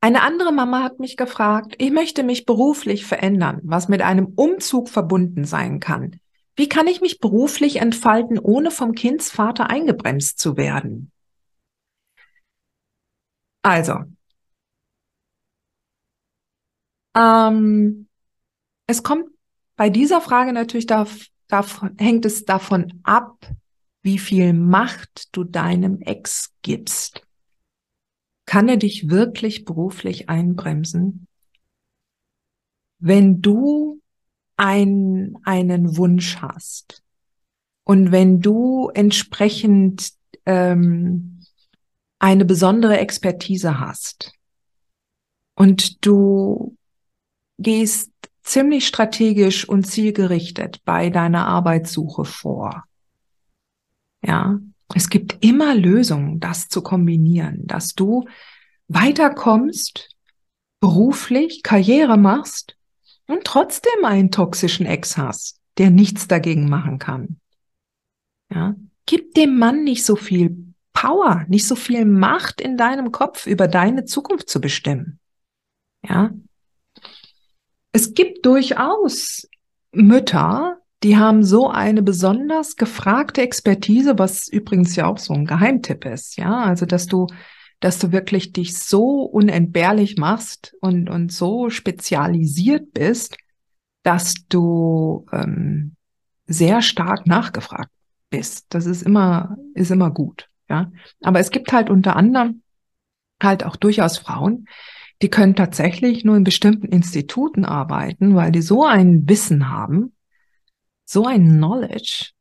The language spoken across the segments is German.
Eine andere Mama hat mich gefragt, ich möchte mich beruflich verändern, was mit einem Umzug verbunden sein kann. Wie kann ich mich beruflich entfalten, ohne vom Kindsvater eingebremst zu werden? Also, ähm, es kommt bei dieser Frage natürlich davon, davon, hängt es davon ab, wie viel Macht du deinem Ex gibst. Kann er dich wirklich beruflich einbremsen? Wenn du ein, einen Wunsch hast und wenn du entsprechend ähm, eine besondere Expertise hast und du gehst ziemlich strategisch und zielgerichtet bei deiner Arbeitssuche vor. Ja, es gibt immer Lösungen, das zu kombinieren, dass du weiterkommst, beruflich Karriere machst und trotzdem einen toxischen Ex hast, der nichts dagegen machen kann. Ja, gib dem Mann nicht so viel Power, nicht so viel Macht in deinem Kopf über deine Zukunft zu bestimmen. Ja. Es gibt durchaus Mütter, die haben so eine besonders gefragte Expertise, was übrigens ja auch so ein Geheimtipp ist, ja, also dass du, dass du wirklich dich so unentbehrlich machst und, und so spezialisiert bist, dass du ähm, sehr stark nachgefragt bist. Das ist immer, ist immer gut, ja. Aber es gibt halt unter anderem halt auch durchaus Frauen, die können tatsächlich nur in bestimmten Instituten arbeiten, weil die so ein Wissen haben, so ein Knowledge,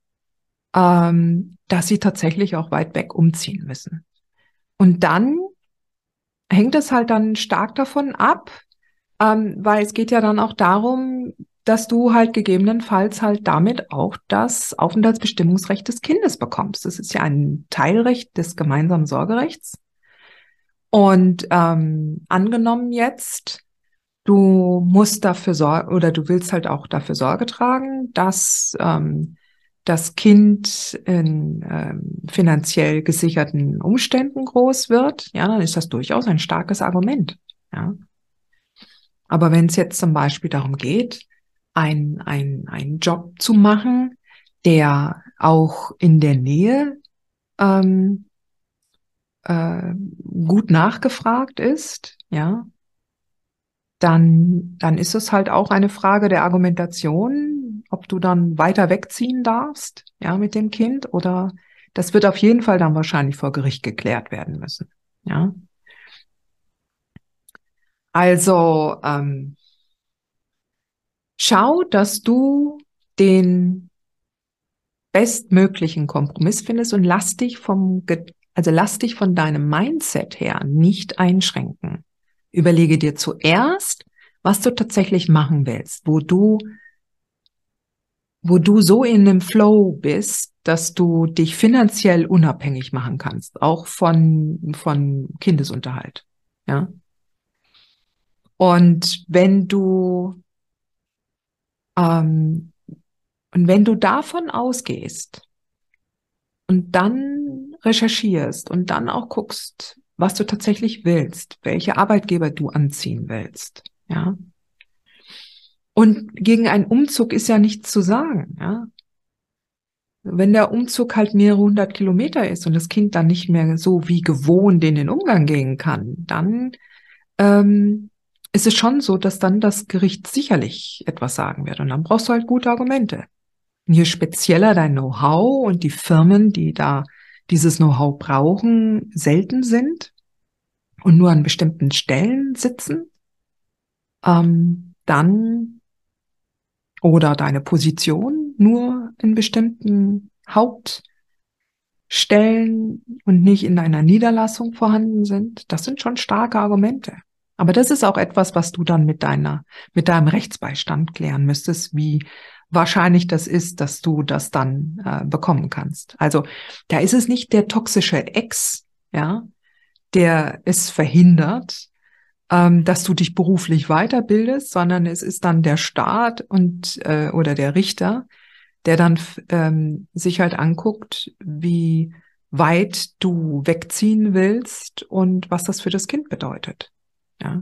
ähm, dass sie tatsächlich auch weit weg umziehen müssen. Und dann hängt es halt dann stark davon ab, ähm, weil es geht ja dann auch darum, dass du halt gegebenenfalls halt damit auch das Aufenthaltsbestimmungsrecht des Kindes bekommst. Das ist ja ein Teilrecht des gemeinsamen Sorgerechts. Und ähm, angenommen jetzt, Du musst dafür sorgen oder du willst halt auch dafür Sorge tragen, dass ähm, das Kind in ähm, finanziell gesicherten Umständen groß wird. Ja, dann ist das durchaus ein starkes Argument. Ja. Aber wenn es jetzt zum Beispiel darum geht, ein, ein, einen Job zu machen, der auch in der Nähe ähm, äh, gut nachgefragt ist, ja, dann, dann ist es halt auch eine Frage der Argumentation, ob du dann weiter wegziehen darfst, ja, mit dem Kind oder das wird auf jeden Fall dann wahrscheinlich vor Gericht geklärt werden müssen, ja. Also, ähm, schau, dass du den bestmöglichen Kompromiss findest und lass dich vom, also lass dich von deinem Mindset her nicht einschränken. Überlege dir zuerst, was du tatsächlich machen willst, wo du, wo du so in einem Flow bist, dass du dich finanziell unabhängig machen kannst, auch von, von Kindesunterhalt. Ja. Und wenn du, ähm, und wenn du davon ausgehst und dann recherchierst und dann auch guckst, was du tatsächlich willst, welche Arbeitgeber du anziehen willst, ja. Und gegen einen Umzug ist ja nichts zu sagen, ja. Wenn der Umzug halt mehrere hundert Kilometer ist und das Kind dann nicht mehr so wie gewohnt in den Umgang gehen kann, dann ähm, ist es schon so, dass dann das Gericht sicherlich etwas sagen wird. Und dann brauchst du halt gute Argumente. Und je spezieller dein Know-how und die Firmen, die da dieses Know-how brauchen, selten sind und nur an bestimmten Stellen sitzen, ähm, dann oder deine Position nur in bestimmten Hauptstellen und nicht in deiner Niederlassung vorhanden sind, das sind schon starke Argumente. Aber das ist auch etwas, was du dann mit deiner, mit deinem Rechtsbeistand klären müsstest, wie wahrscheinlich das ist, dass du das dann äh, bekommen kannst. Also da ist es nicht der toxische Ex, ja, der es verhindert, ähm, dass du dich beruflich weiterbildest, sondern es ist dann der Staat und äh, oder der Richter, der dann ähm, sich halt anguckt, wie weit du wegziehen willst und was das für das Kind bedeutet. Ja.